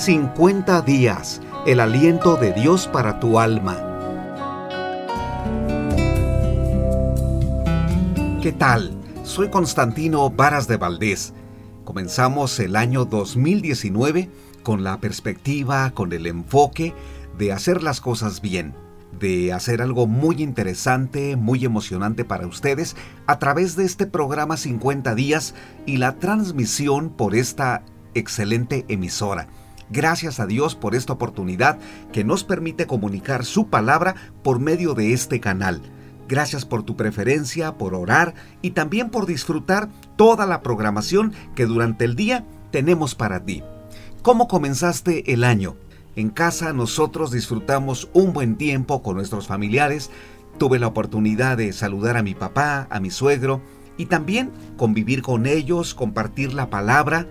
50 días, el aliento de Dios para tu alma. ¿Qué tal? Soy Constantino Varas de Valdés. Comenzamos el año 2019 con la perspectiva, con el enfoque de hacer las cosas bien de hacer algo muy interesante, muy emocionante para ustedes a través de este programa 50 días y la transmisión por esta excelente emisora. Gracias a Dios por esta oportunidad que nos permite comunicar su palabra por medio de este canal. Gracias por tu preferencia, por orar y también por disfrutar toda la programación que durante el día tenemos para ti. ¿Cómo comenzaste el año? En casa nosotros disfrutamos un buen tiempo con nuestros familiares. Tuve la oportunidad de saludar a mi papá, a mi suegro y también convivir con ellos, compartir la palabra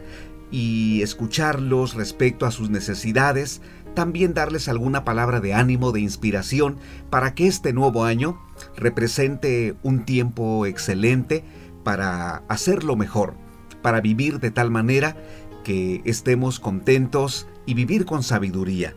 y escucharlos respecto a sus necesidades, también darles alguna palabra de ánimo, de inspiración, para que este nuevo año represente un tiempo excelente para hacerlo mejor, para vivir de tal manera que estemos contentos y vivir con sabiduría.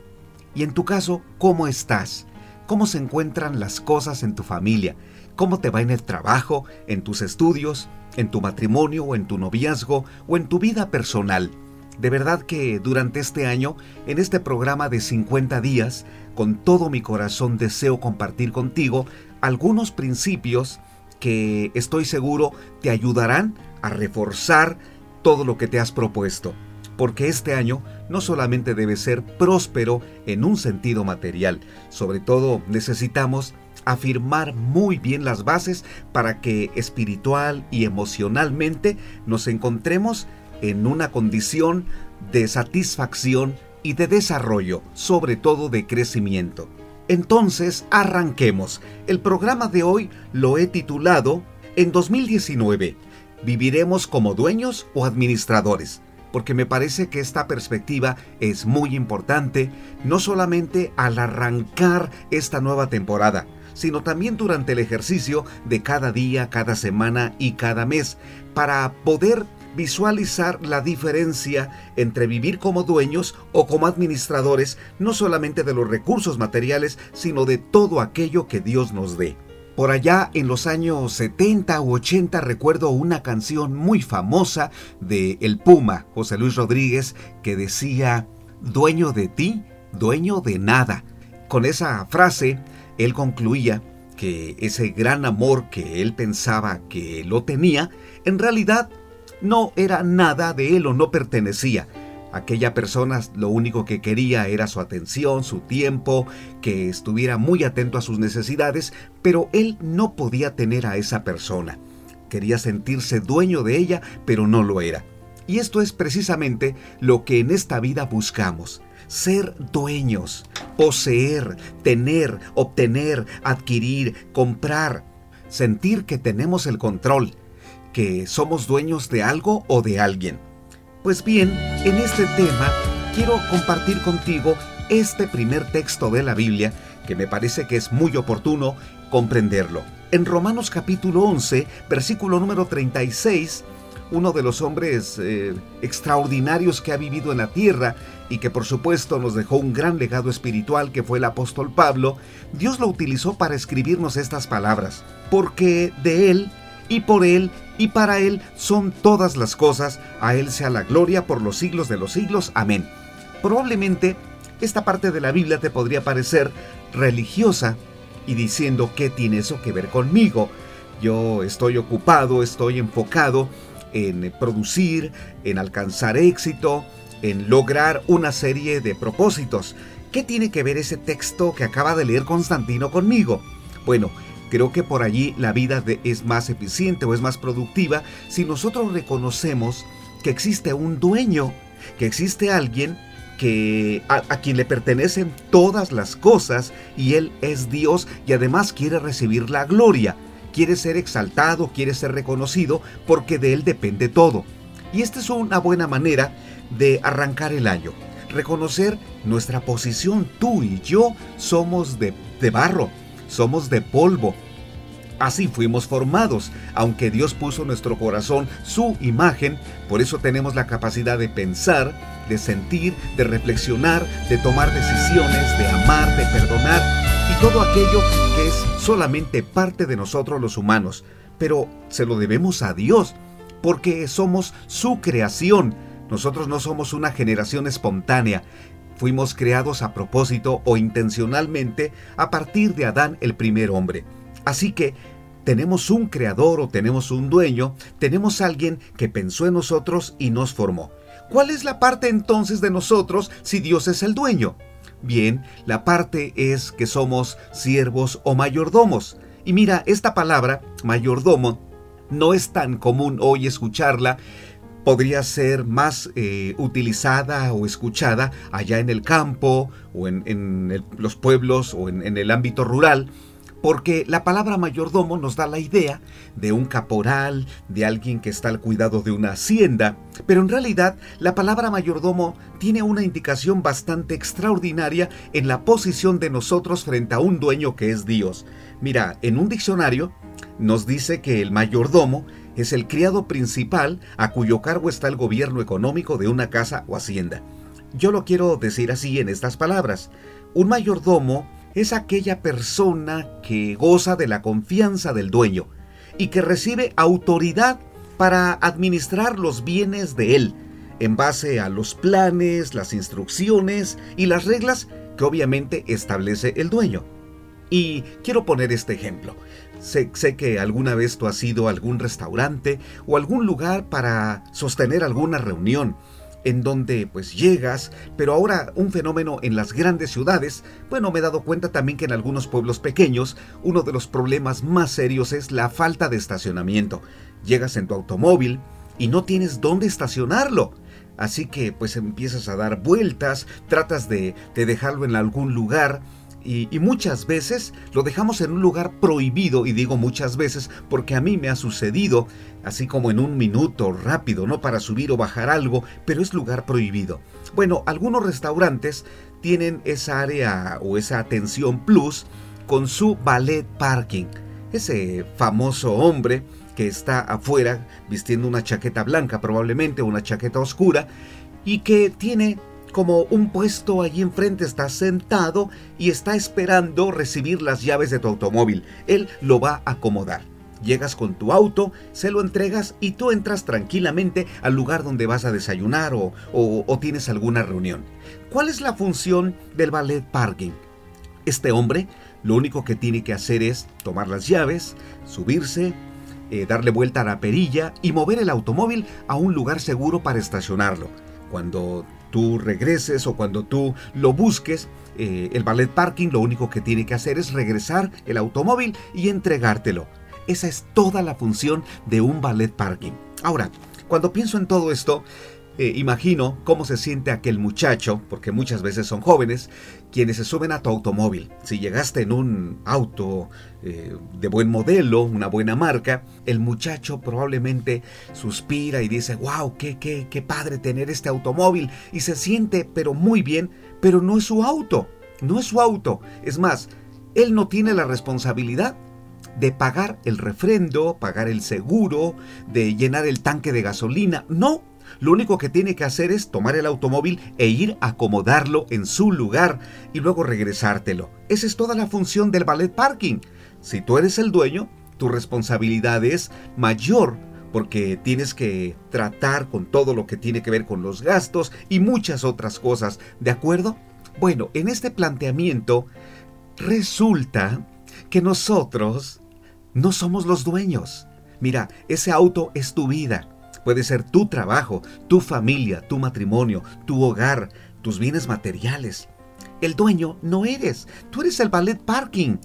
Y en tu caso, ¿cómo estás? ¿Cómo se encuentran las cosas en tu familia? ¿Cómo te va en el trabajo, en tus estudios, en tu matrimonio o en tu noviazgo o en tu vida personal? De verdad que durante este año, en este programa de 50 días, con todo mi corazón deseo compartir contigo algunos principios que estoy seguro te ayudarán a reforzar todo lo que te has propuesto porque este año no solamente debe ser próspero en un sentido material, sobre todo necesitamos afirmar muy bien las bases para que espiritual y emocionalmente nos encontremos en una condición de satisfacción y de desarrollo, sobre todo de crecimiento. Entonces, arranquemos. El programa de hoy lo he titulado En 2019, ¿viviremos como dueños o administradores? porque me parece que esta perspectiva es muy importante, no solamente al arrancar esta nueva temporada, sino también durante el ejercicio de cada día, cada semana y cada mes, para poder visualizar la diferencia entre vivir como dueños o como administradores, no solamente de los recursos materiales, sino de todo aquello que Dios nos dé. Por allá en los años 70 u 80 recuerdo una canción muy famosa de El Puma, José Luis Rodríguez, que decía, dueño de ti, dueño de nada. Con esa frase, él concluía que ese gran amor que él pensaba que lo tenía, en realidad no era nada de él o no pertenecía, Aquella persona lo único que quería era su atención, su tiempo, que estuviera muy atento a sus necesidades, pero él no podía tener a esa persona. Quería sentirse dueño de ella, pero no lo era. Y esto es precisamente lo que en esta vida buscamos. Ser dueños, poseer, tener, obtener, adquirir, comprar, sentir que tenemos el control, que somos dueños de algo o de alguien. Pues bien, en este tema quiero compartir contigo este primer texto de la Biblia que me parece que es muy oportuno comprenderlo. En Romanos capítulo 11, versículo número 36, uno de los hombres eh, extraordinarios que ha vivido en la tierra y que por supuesto nos dejó un gran legado espiritual que fue el apóstol Pablo, Dios lo utilizó para escribirnos estas palabras, porque de él y por Él y para Él son todas las cosas, a Él sea la gloria por los siglos de los siglos. Amén. Probablemente esta parte de la Biblia te podría parecer religiosa y diciendo qué tiene eso que ver conmigo. Yo estoy ocupado, estoy enfocado en producir, en alcanzar éxito, en lograr una serie de propósitos. ¿Qué tiene que ver ese texto que acaba de leer Constantino conmigo? Bueno, Creo que por allí la vida es más eficiente o es más productiva si nosotros reconocemos que existe un dueño, que existe alguien que a, a, quien le pertenecen todas las cosas y Él es Dios y además quiere recibir la gloria, quiere ser exaltado, quiere ser reconocido porque de Él depende todo. Y esta es una buena manera de arrancar el año. Reconocer nuestra posición, tú y yo somos de, de barro, somos de polvo. Así fuimos formados, aunque Dios puso en nuestro corazón su imagen, por eso tenemos la capacidad de pensar, de sentir, de reflexionar, de tomar decisiones, de amar, de perdonar todo aquello que es solamente parte de nosotros los humanos. Pero se lo debemos a Dios, porque somos su creación. Nosotros no somos una generación espontánea. Fuimos creados a propósito o intencionalmente a partir de Adán el primer hombre. Así que tenemos un creador o tenemos un dueño, tenemos alguien que pensó en nosotros y nos formó. ¿Cuál es la parte entonces de nosotros si Dios es el dueño? Bien, la parte es que somos siervos o mayordomos. Y mira, esta palabra, mayordomo, no es tan común hoy escucharla. Podría ser más eh, utilizada o escuchada allá en el campo o en, los pueblos o en el ámbito rural porque la palabra mayordomo nos da la idea de un caporal, de alguien que está al cuidado de una hacienda, pero en realidad la palabra mayordomo tiene una indicación bastante extraordinaria en la posición de nosotros frente a un dueño que es Dios. Mira, en un diccionario nos dice que el mayordomo es el criado principal a cuyo cargo está el gobierno económico de una casa o hacienda. Yo lo quiero decir así en estas palabras. Un mayordomo es aquella persona que goza de la confianza del dueño y que recibe autoridad para administrar los bienes de él, en base a los planes, las instrucciones y las reglas que obviamente establece el dueño. Y quiero poner este ejemplo. Sé, que alguna vez tú has ido a algún restaurante o algún lugar para sostener alguna reunión en donde pues llegas, pero ahora un fenómeno en las grandes ciudades, bueno, me he dado cuenta también que en algunos pueblos pequeños uno de los problemas más serios es la falta de estacionamiento. Llegas en tu automóvil y no tienes dónde estacionarlo. Así que pues empiezas a dar vueltas, tratas de, de dejarlo en algún lugar, y, muchas veces lo dejamos en un lugar prohibido, y digo muchas veces porque a mí me ha sucedido, así como en un minuto rápido, no para subir o bajar algo, pero es lugar prohibido. Bueno, algunos restaurantes tienen esa área o esa atención plus con su ballet parking. Ese famoso hombre que está afuera vistiendo una chaqueta blanca, probablemente una chaqueta oscura, y que tiene como un puesto allí enfrente, está sentado y está esperando recibir las llaves de tu automóvil. Él lo va a acomodar. Llegas con tu auto, se lo entregas y tú entras tranquilamente al lugar donde vas a desayunar o, tienes alguna reunión. ¿Cuál es la función del ballet parking? Este hombre lo único que tiene que hacer es tomar las llaves, subirse, eh, darle vuelta a la perilla y mover el automóvil a un lugar seguro para estacionarlo. Cuando tú regreses o cuando tú lo busques, eh, el ballet parking lo único que tiene que hacer es regresar el automóvil y entregártelo. Esa es toda la función de un ballet parking. Ahora, cuando pienso en todo esto, eh, imagino cómo se siente aquel muchacho, porque muchas veces son jóvenes, quienes se suben a tu automóvil. Si llegaste en un auto eh, de buen modelo, una buena marca, el muchacho probablemente suspira y dice, wow, qué, qué, qué padre tener este automóvil. Y se siente, pero muy bien, pero no es su auto, no es su auto. Es más, él no tiene la responsabilidad de pagar el refrendo, pagar el seguro, de llenar el tanque de gasolina. No, lo único que tiene que hacer es tomar el automóvil e ir a acomodarlo en su lugar y luego regresártelo. Esa es toda la función del ballet parking. Si tú eres el dueño, tu responsabilidad es mayor porque tienes que tratar con todo lo que tiene que ver con los gastos y muchas otras cosas, ¿de acuerdo? Bueno, en este planteamiento resulta que nosotros no somos los dueños. Mira, ese auto es tu vida. Puede ser tu trabajo, tu familia, tu matrimonio, tu hogar, tus bienes materiales. El dueño no eres, tú eres el ballet parking.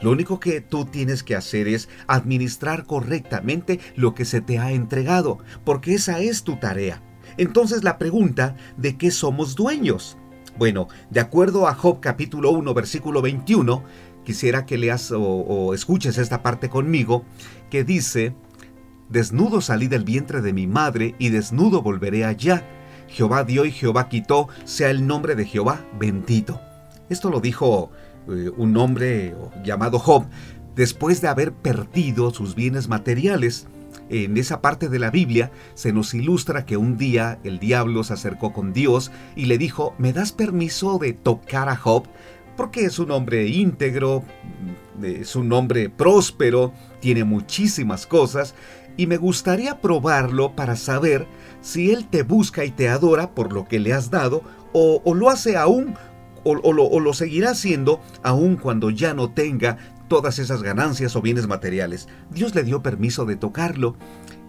Lo único que tú tienes que hacer es administrar correctamente lo que se te ha entregado, porque esa es tu tarea. Entonces la pregunta, ¿de qué somos dueños? Bueno, de acuerdo a Job capítulo 1 versículo 21, quisiera que leas o, escuches esta parte conmigo, que dice, Desnudo salí del vientre de mi madre y desnudo volveré allá. Jehová dio y Jehová quitó, sea el nombre de Jehová bendito. Esto lo dijo eh, un hombre llamado Job, después de haber perdido sus bienes materiales. En esa parte de la Biblia se nos ilustra que un día el diablo se acercó con Dios y le dijo, ¿me das permiso de tocar a Job? Porque es un hombre íntegro, es un hombre próspero, tiene muchísimas cosas y me gustaría probarlo para saber si él te busca y te adora por lo que le has dado o, lo hace aún o, lo, o, lo, seguirá haciendo aún cuando ya no tenga todas esas ganancias o bienes materiales. Dios le dio permiso de tocarlo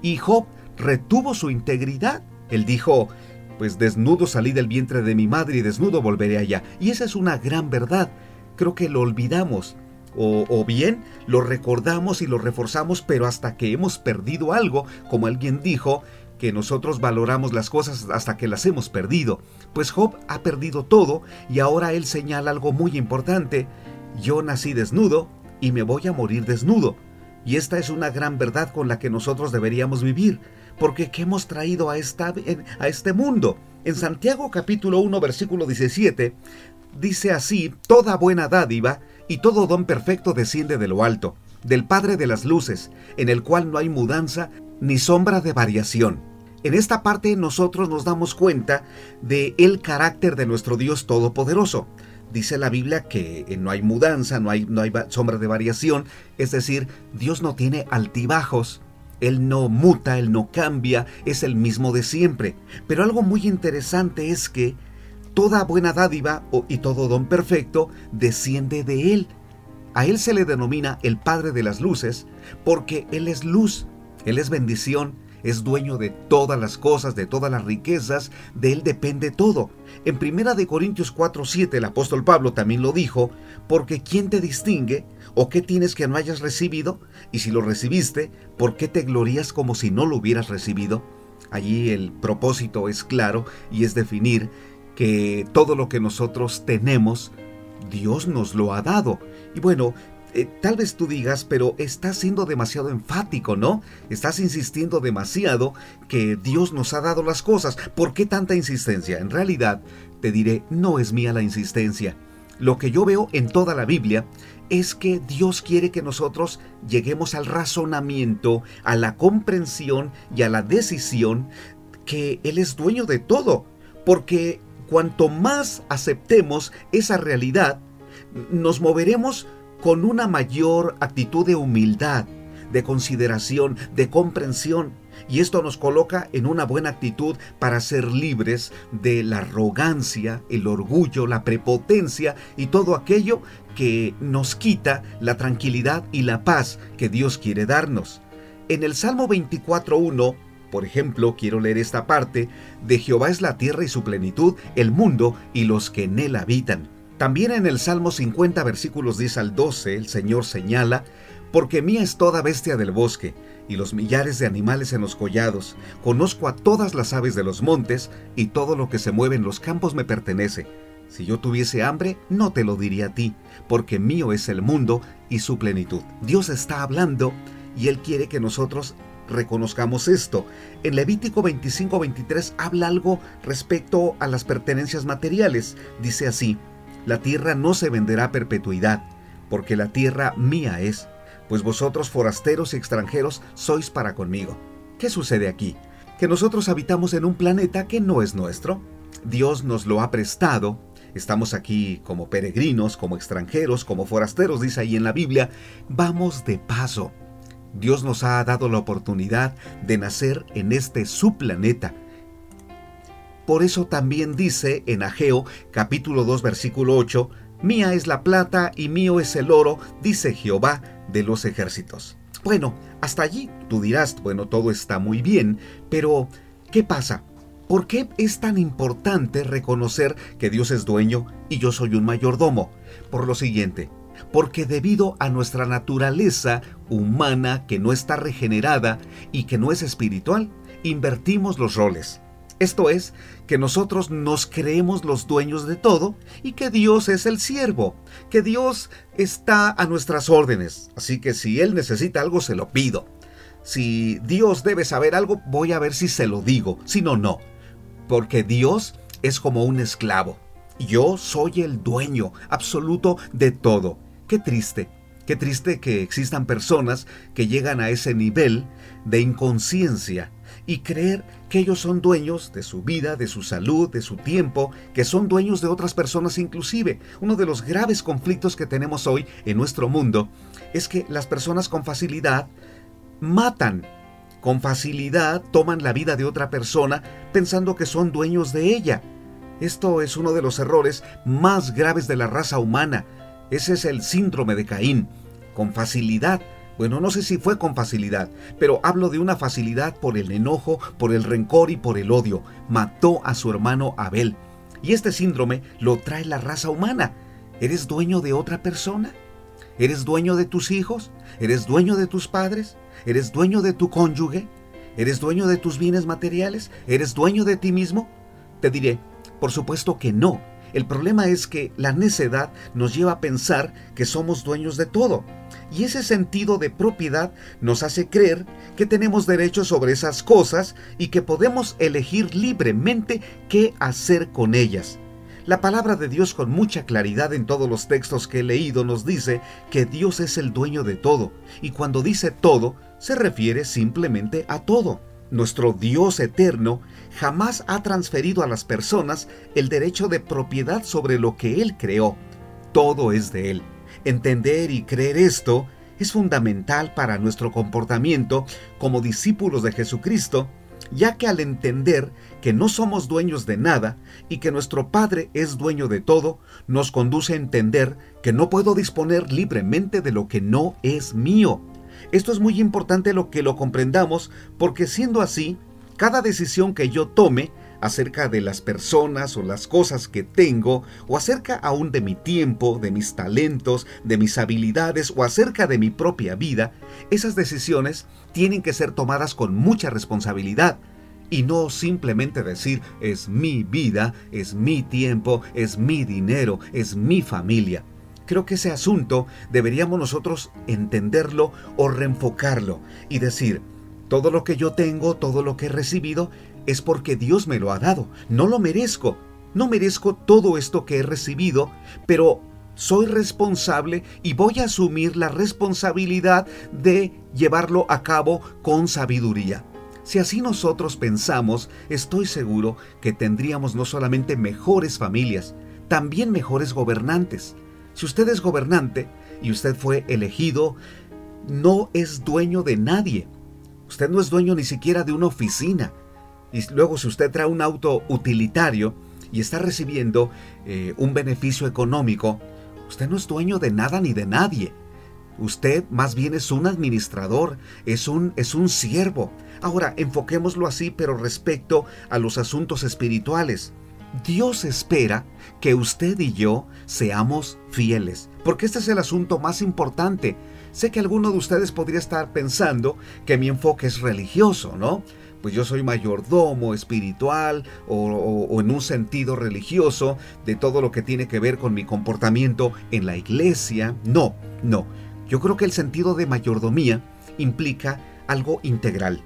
y Job retuvo su integridad. Él dijo, pues desnudo salí del vientre de mi madre y desnudo volveré allá. Y esa es una gran verdad. Creo que lo olvidamos. O, bien lo recordamos y lo reforzamos, pero hasta que hemos perdido algo, como alguien dijo, que nosotros valoramos las cosas hasta que las hemos perdido. Pues Job ha perdido todo y ahora él señala algo muy importante. Yo nací desnudo y me voy a morir desnudo. Y esta es una gran verdad con la que nosotros deberíamos vivir, porque ¿qué hemos traído a, esta, a este mundo? En Santiago capítulo 1 versículo 17 dice así, toda buena dádiva y todo don perfecto desciende de lo alto, del Padre de las Luces, en el cual no hay mudanza ni sombra de variación. En esta parte nosotros nos damos cuenta de el carácter de nuestro Dios Todopoderoso dice la Biblia que eh, no hay mudanza, no hay, no hay sombra de variación, es decir, Dios no tiene altibajos, Él no muta, Él no cambia, es el mismo de siempre. Pero algo muy interesante es que toda buena dádiva y todo don perfecto desciende de Él. A Él se le denomina el Padre de las Luces porque Él es luz, Él es bendición, es dueño de todas las cosas, de todas las riquezas, de Él depende todo. En 1 de Corintios 4:7 el apóstol Pablo también lo dijo, porque ¿quién te distingue? ¿O qué tienes que no hayas recibido? Y si lo recibiste, ¿por qué te glorías como si no lo hubieras recibido? Allí el propósito es claro y es definir que todo lo que nosotros tenemos, Dios nos lo ha dado. Y bueno, eh, tal vez tú digas, pero estás siendo demasiado enfático, ¿no? Estás insistiendo demasiado que Dios nos ha dado las cosas. ¿Por qué tanta insistencia? En realidad, te diré, no es mía la insistencia. Lo que yo veo en toda la Biblia es que Dios quiere que nosotros lleguemos al razonamiento, a la comprensión y a la decisión que Él es dueño de todo. Porque cuanto más aceptemos esa realidad, nos moveremos con una mayor actitud de humildad, de consideración, de comprensión. Y esto nos coloca en una buena actitud para ser libres de la arrogancia, el orgullo, la prepotencia y todo aquello que nos quita la tranquilidad y la paz que Dios quiere darnos. En el Salmo 24.1, por ejemplo, quiero leer esta parte, de Jehová es la tierra y su plenitud, el mundo y los que en él habitan. También en el Salmo 50 versículos 10 al 12 el Señor señala, porque mía es toda bestia del bosque, y los millares de animales en los collados, conozco a todas las aves de los montes, y todo lo que se mueve en los campos me pertenece. Si yo tuviese hambre, no te lo diría a ti, porque mío es el mundo y su plenitud. Dios está hablando y Él quiere que nosotros reconozcamos esto. En Levítico 25-23 habla algo respecto a las pertenencias materiales. Dice así, la tierra no se venderá a perpetuidad, porque la tierra mía es, pues vosotros forasteros y extranjeros sois para conmigo. ¿Qué sucede aquí? Que nosotros habitamos en un planeta que no es nuestro. Dios nos lo ha prestado. Estamos aquí como peregrinos, como extranjeros, como forasteros, dice ahí en la Biblia. Vamos de paso. Dios nos ha dado la oportunidad de nacer en este su planeta por eso también dice en Ageo capítulo 2 versículo 8, Mía es la plata y mío es el oro, dice Jehová de los ejércitos. Bueno, hasta allí tú dirás, bueno, todo está muy bien, pero ¿qué pasa? ¿Por qué es tan importante reconocer que Dios es dueño y yo soy un mayordomo? Por lo siguiente, porque debido a nuestra naturaleza humana que no está regenerada y que no es espiritual, invertimos los roles. Esto es, que nosotros nos creemos los dueños de todo y que Dios es el siervo, que Dios está a nuestras órdenes. Así que si Él necesita algo, se lo pido. Si Dios debe saber algo, voy a ver si se lo digo. Si no, no. Porque Dios es como un esclavo. Yo soy el dueño absoluto de todo. Qué triste Qué triste que existan personas que llegan a ese nivel de inconsciencia y creer que ellos son dueños de su vida, de su salud, de su tiempo, que son dueños de otras personas inclusive. Uno de los graves conflictos que tenemos hoy en nuestro mundo es que las personas con facilidad matan, con facilidad toman la vida de otra persona pensando que son dueños de ella. Esto es uno de los errores más graves de la raza humana. Ese es el síndrome de Caín. Con facilidad. Bueno, no sé si fue con facilidad, pero hablo de una facilidad por el enojo, por el rencor y por el odio. Mató a su hermano Abel. Y este síndrome lo trae la raza humana. ¿Eres dueño de otra persona? ¿Eres dueño de tus hijos? ¿Eres dueño de tus padres? ¿Eres dueño de tu cónyuge? ¿Eres dueño de tus bienes materiales? ¿Eres dueño de ti mismo? Te diré, por supuesto que no. El problema es que la necedad nos lleva a pensar que somos dueños de todo. Y ese sentido de propiedad nos hace creer que tenemos derecho sobre esas cosas y que podemos elegir libremente qué hacer con ellas. La palabra de Dios con mucha claridad en todos los textos que he leído nos dice que Dios es el dueño de todo, y cuando dice todo, se refiere simplemente a todo. Nuestro Dios eterno jamás ha transferido a las personas el derecho de propiedad sobre lo que Él creó. Todo es de Él. Entender y creer esto es fundamental para nuestro comportamiento como discípulos de Jesucristo, ya que al entender que no somos dueños de nada y que nuestro Padre es dueño de todo, nos conduce a entender que no puedo disponer libremente de lo que no es mío. Esto es muy importante lo que lo comprendamos porque siendo así, cada decisión que yo tome acerca de las personas o las cosas que tengo, o acerca aún de mi tiempo, de mis talentos, de mis habilidades, o acerca de mi propia vida, esas decisiones tienen que ser tomadas con mucha responsabilidad. Y no simplemente decir es mi vida, es mi tiempo, es mi dinero, es mi familia. Creo que ese asunto deberíamos nosotros entenderlo o reenfocarlo y decir, todo lo que yo tengo, todo lo que he recibido, es porque Dios me lo ha dado. No lo merezco. No merezco todo esto que he recibido, pero soy responsable y voy a asumir la responsabilidad de llevarlo a cabo con sabiduría. Si así nosotros pensamos, estoy seguro que tendríamos no solamente mejores familias, también mejores gobernantes. Si usted es gobernante y usted fue elegido, no es dueño de nadie. Usted no es dueño ni siquiera de una oficina. Y luego si usted trae un auto utilitario y está recibiendo eh, un beneficio económico, usted no es dueño de nada ni de nadie. Usted más bien es un administrador, es un, es un siervo. Ahora, enfoquémoslo así, pero respecto a los asuntos espirituales. Dios espera que usted y yo seamos fieles, porque este es el asunto más importante. Sé que alguno de ustedes podría estar pensando que mi enfoque es religioso, ¿no? Pues yo soy mayordomo espiritual o, o, en un sentido religioso de todo lo que tiene que ver con mi comportamiento en la iglesia. No, no. Yo creo que el sentido de mayordomía implica algo integral.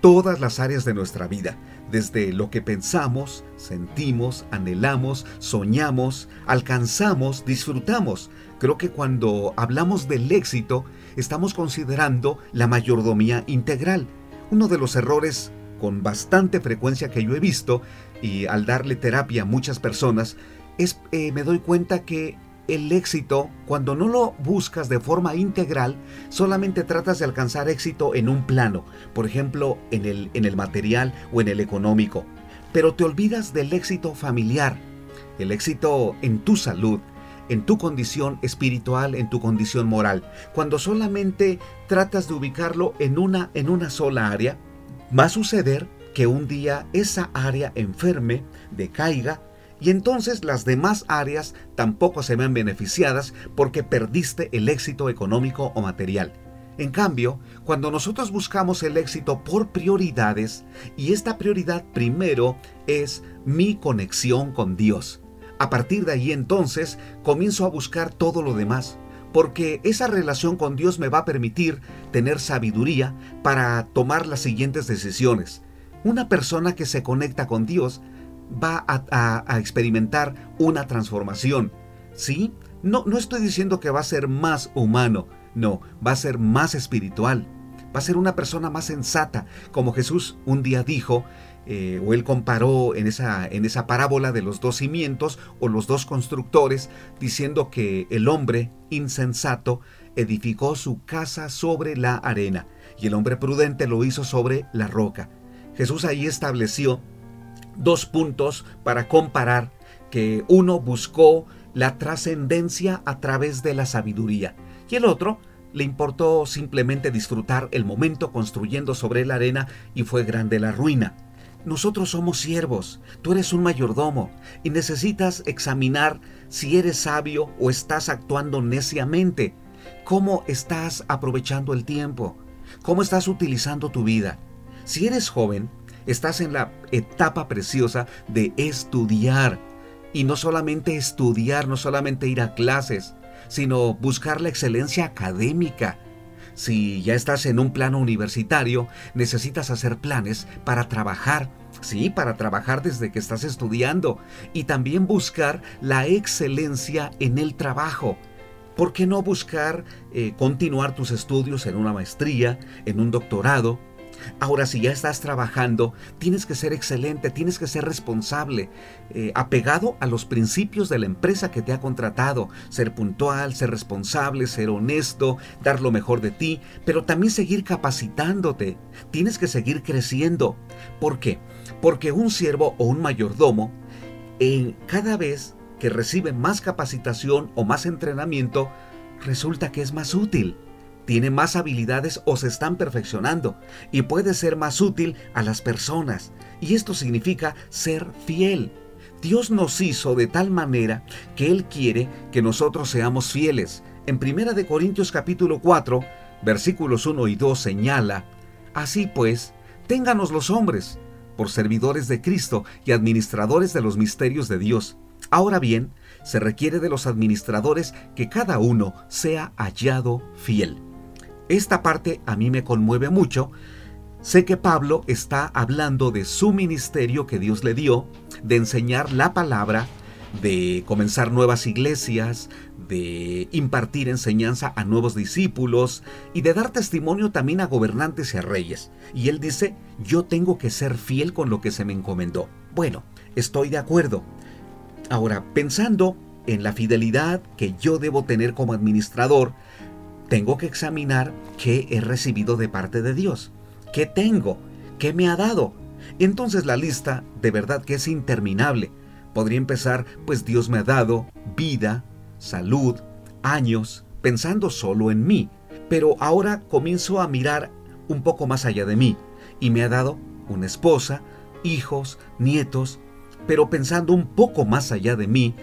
Todas las áreas de nuestra vida, desde lo que pensamos, sentimos, anhelamos, soñamos, alcanzamos, disfrutamos. Creo que cuando hablamos del éxito, estamos considerando la mayordomía integral. Uno de los errores con bastante frecuencia que yo he visto y al darle terapia a muchas personas es eh, me doy cuenta que el éxito, cuando no lo buscas de forma integral, solamente tratas de alcanzar éxito en un plano, por ejemplo, en el, en el material o en el económico, pero te olvidas del éxito familiar, el éxito en tu salud, en tu condición espiritual, en tu condición moral. Cuando solamente tratas de ubicarlo en una, en una sola área, va a suceder que un día esa área enferme, decaiga, y entonces las demás áreas tampoco se ven beneficiadas porque perdiste el éxito económico o material. En cambio, cuando nosotros buscamos el éxito por prioridades, y esta prioridad primero es mi conexión con Dios, a partir de ahí entonces comienzo a buscar todo lo demás, porque esa relación con Dios me va a permitir tener sabiduría para tomar las siguientes decisiones. Una persona que se conecta con Dios va a, experimentar una transformación. ¿Sí? No, no estoy diciendo que va a ser más humano, No, va a ser más espiritual. Va a ser una persona más sensata, como Jesús un día dijo, eh, o él comparó en esa, en esa parábola de los dos cimientos o los dos constructores, diciendo que el hombre insensato edificó su casa sobre la arena y el hombre prudente lo hizo sobre la roca. Jesús ahí estableció dos puntos para comparar que uno buscó la trascendencia a través de la sabiduría y el otro le importó simplemente disfrutar el momento construyendo sobre la arena y fue grande la ruina. Nosotros somos siervos, tú eres un mayordomo y necesitas examinar si eres sabio o estás actuando neciamente. ¿Cómo estás aprovechando el tiempo? ¿Cómo estás utilizando tu vida? Si eres joven, estás en la etapa preciosa de estudiar. Y no solamente estudiar, no solamente ir a clases, sino buscar la excelencia académica. Si ya estás en un plano universitario, necesitas hacer planes para trabajar, sí, para trabajar desde que estás estudiando y también buscar la excelencia en el trabajo. ¿Por qué no buscar eh, continuar tus estudios en una maestría, en un doctorado? Ahora, si ya estás trabajando, tienes que ser excelente, tienes que ser responsable, eh, apegado a los principios de la empresa que te ha contratado, ser puntual, ser responsable, ser honesto, dar lo mejor de ti, pero también seguir capacitándote. Tienes que seguir creciendo. ¿Por qué? Porque un siervo o un mayordomo, en cada vez que recibe más capacitación o más entrenamiento, resulta que es más útil tiene más habilidades o se están perfeccionando y puede ser más útil a las personas. Y esto significa ser fiel. Dios nos hizo de tal manera que Él quiere que nosotros seamos fieles. En 1 de Corintios capítulo 4, versículos 1 y 2 señala, Así pues, ténganos los hombres, por servidores de Cristo y administradores de los misterios de Dios. Ahora bien, se requiere de los administradores que cada uno sea hallado fiel. Esta parte a mí me conmueve mucho. Sé que Pablo está hablando de su ministerio que Dios le dio, de enseñar la palabra, de comenzar nuevas iglesias, de impartir enseñanza a nuevos discípulos y de dar testimonio también a gobernantes y a reyes. Y él dice, yo tengo que ser fiel con lo que se me encomendó. Bueno, estoy de acuerdo. Ahora, pensando en la fidelidad que yo debo tener como administrador, tengo que examinar qué he recibido de parte de Dios, qué tengo, qué me ha dado. Entonces la lista de verdad que es interminable. Podría empezar, pues Dios me ha dado vida, salud, años, pensando solo en mí. Pero ahora comienzo a mirar un poco más allá de mí y me ha dado una esposa, hijos, nietos, pero pensando un poco más allá de mí,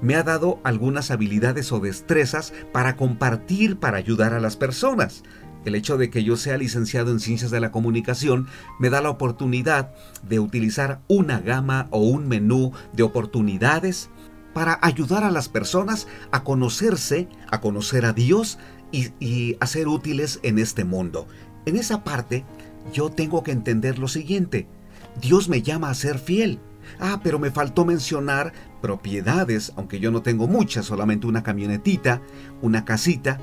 me ha dado algunas habilidades o destrezas para compartir, para ayudar a las personas. El hecho de que yo sea licenciado en ciencias de la comunicación me da la oportunidad de utilizar una gama o un menú de oportunidades para ayudar a las personas a conocerse, a conocer a Dios y, a ser útiles en este mundo. En esa parte yo tengo que entender lo siguiente. Dios me llama a ser fiel. Ah, pero me faltó mencionar propiedades, aunque yo no tengo muchas, solamente una camionetita, una casita.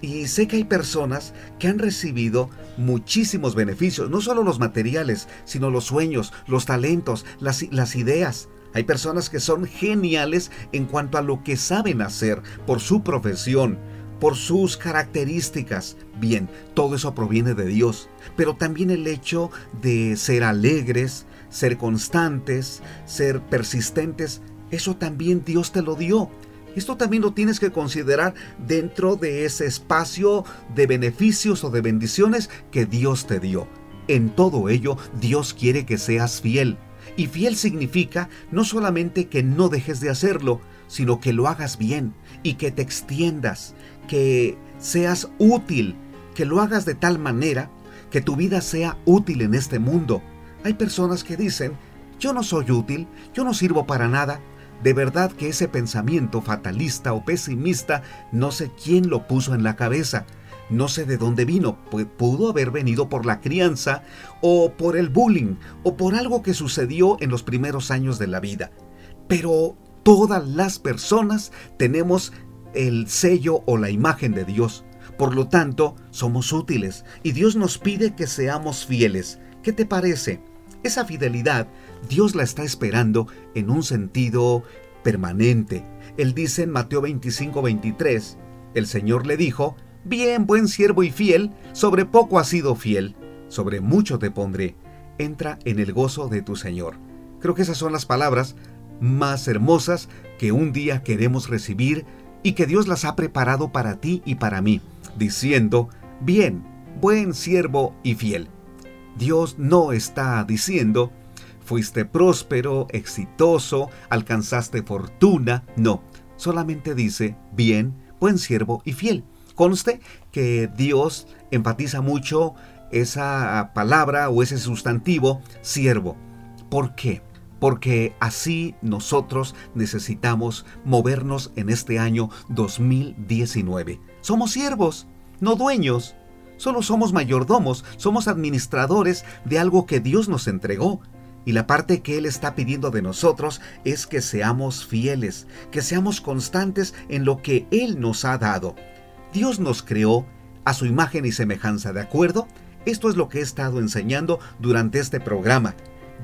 Y sé que hay personas que han recibido muchísimos beneficios, no solo los materiales, sino los sueños, los talentos, las, las ideas. Hay personas que son geniales en cuanto a lo que saben hacer por su profesión, por sus características. Bien, todo eso proviene de Dios, pero también el hecho de ser alegres, ser constantes, ser persistentes, eso también Dios te lo dio. Esto también lo tienes que considerar dentro de ese espacio de beneficios o de bendiciones que Dios te dio. En todo ello, Dios quiere que seas fiel. Y fiel significa no solamente que no dejes de hacerlo, sino que lo hagas bien y que te extiendas, que seas útil, que lo hagas de tal manera que tu vida sea útil en este mundo. Hay personas que dicen, yo no soy útil, yo no sirvo para nada. De verdad que ese pensamiento fatalista o pesimista no sé quién lo puso en la cabeza. No sé de dónde vino, pudo haber venido por la crianza o por el bullying o por algo que sucedió en los primeros años de la vida. Pero todas las personas tenemos el sello o la imagen de Dios. Por lo tanto, somos útiles y Dios nos pide que seamos fieles. ¿Qué te parece? Esa fidelidad Dios la está esperando en un sentido permanente. Él dice en Mateo 25, 23, el Señor le dijo, Bien, buen siervo y fiel, sobre poco has sido fiel, sobre mucho te pondré. Entra en el gozo de tu Señor. Creo que esas son las palabras más hermosas que un día queremos recibir y que Dios las ha preparado para ti y para mí, diciendo, bien, buen siervo y fiel. Dios no está diciendo, fuiste próspero, exitoso, alcanzaste fortuna, no, solamente dice, bien, buen siervo y fiel. Conste que Dios enfatiza mucho esa palabra o ese sustantivo siervo. ¿Por qué? Porque así nosotros necesitamos movernos en este año 2019. Somos siervos, no dueños. Solo somos mayordomos, somos administradores de algo que Dios nos entregó. Y la parte que Él está pidiendo de nosotros es que seamos fieles, que seamos constantes en lo que Él nos ha dado. Dios nos creó a su imagen y semejanza, ¿de acuerdo? Esto es lo que he estado enseñando durante este programa.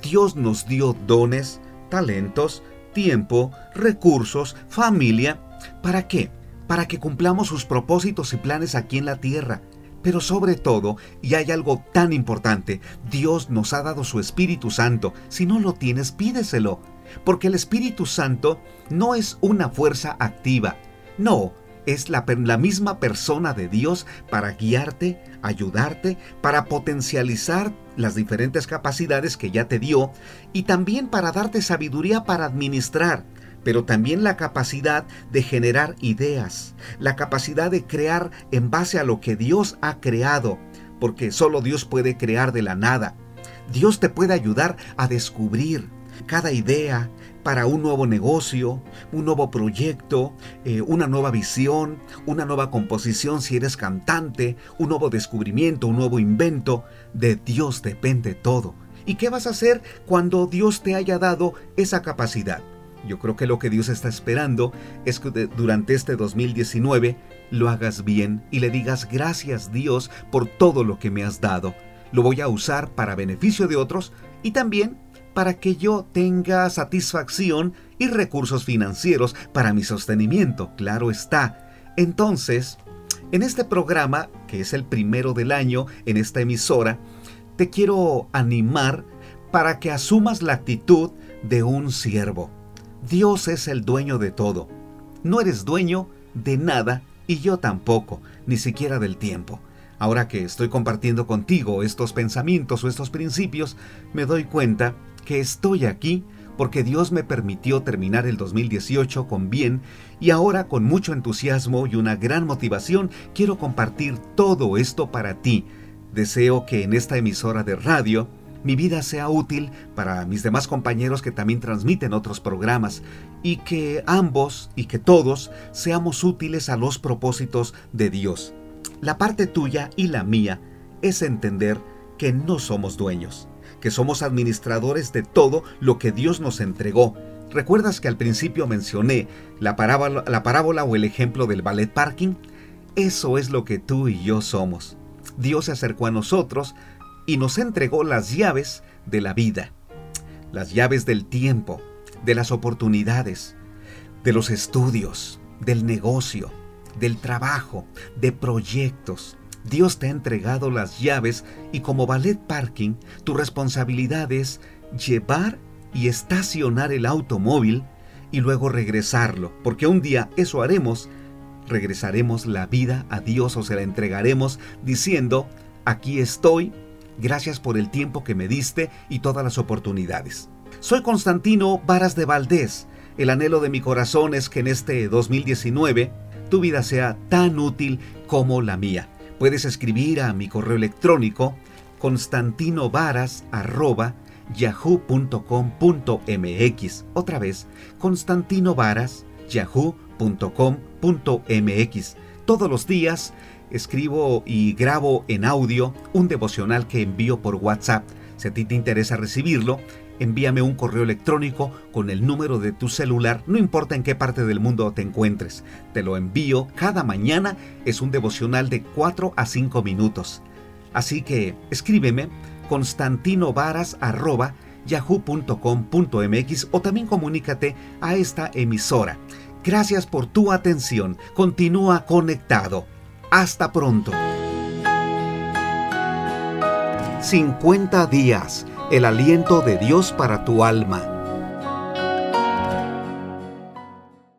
Dios nos dio dones, talentos, tiempo, recursos, familia. ¿Para qué? Para que cumplamos sus propósitos y planes aquí en la tierra. Pero sobre todo, y hay algo tan importante, Dios nos ha dado su Espíritu Santo. Si no lo tienes, pídeselo. Porque el Espíritu Santo no es una fuerza activa. No, es la, la, misma persona de Dios para guiarte, ayudarte, para potencializar las diferentes capacidades que ya te dio y también para darte sabiduría para administrar, pero también la capacidad de generar ideas, la capacidad de crear en base a lo que Dios ha creado, porque solo Dios puede crear de la nada. Dios te puede ayudar a descubrir cada idea, para un nuevo negocio, un nuevo proyecto, eh, una nueva visión, una nueva composición si eres cantante, un nuevo descubrimiento, un nuevo invento. De Dios depende todo. ¿Y qué vas a hacer cuando Dios te haya dado esa capacidad? Yo creo que lo que Dios está esperando es que durante este 2019 lo hagas bien y le digas gracias Dios por todo lo que me has dado. Lo voy a usar para beneficio de otros y también para que yo tenga satisfacción y recursos financieros para mi sostenimiento, claro está. Entonces, en este programa, que es el primero del año en esta emisora, te quiero animar para que asumas la actitud de un siervo. Dios es el dueño de todo. No eres dueño de nada y yo tampoco, ni siquiera del tiempo. Ahora que estoy compartiendo contigo estos pensamientos o estos principios, me doy cuenta que estoy aquí porque Dios me permitió terminar el 2018 con bien y ahora con mucho entusiasmo y una gran motivación quiero compartir todo esto para ti. Deseo que en esta emisora de radio mi vida sea útil para mis demás compañeros que también transmiten otros programas y que ambos y que todos seamos útiles a los propósitos de Dios. La parte tuya y la mía es entender que no somos dueños que somos administradores de todo lo que Dios nos entregó. ¿Recuerdas que al principio mencioné la parábola, la parábola o el ejemplo del ballet parking? Eso es lo que tú y yo somos. Dios se acercó a nosotros y nos entregó las llaves de la vida, las llaves del tiempo, de las oportunidades, de los estudios, del negocio, del trabajo, de proyectos, Dios te ha entregado las llaves y como ballet parking, tu responsabilidad es llevar y estacionar el automóvil y luego regresarlo, porque un día eso haremos, regresaremos la vida a Dios o se la entregaremos diciendo, aquí estoy, gracias por el tiempo que me diste y todas las oportunidades. Soy Constantino Varas de Valdés. El anhelo de mi corazón es que en este 2019 tu vida sea tan útil como la mía. Puedes escribir a mi correo electrónico constantinovaras.yahoo.com.mx. Otra vez, constantinovaras.yahoo.com.mx. Todos los días escribo y grabo en audio un devocional que envío por WhatsApp. Si a ti te interesa recibirlo, envíame un correo electrónico con el número de tu celular, no importa en qué parte del mundo te encuentres. Te lo envío cada mañana, es un devocional de 4 a 5 minutos. Así que escríbeme constantinovaras.yahoo.com.mx o también comunícate a esta emisora. Gracias por tu atención. Continúa conectado. Hasta pronto. 50 días. El aliento de Dios para tu alma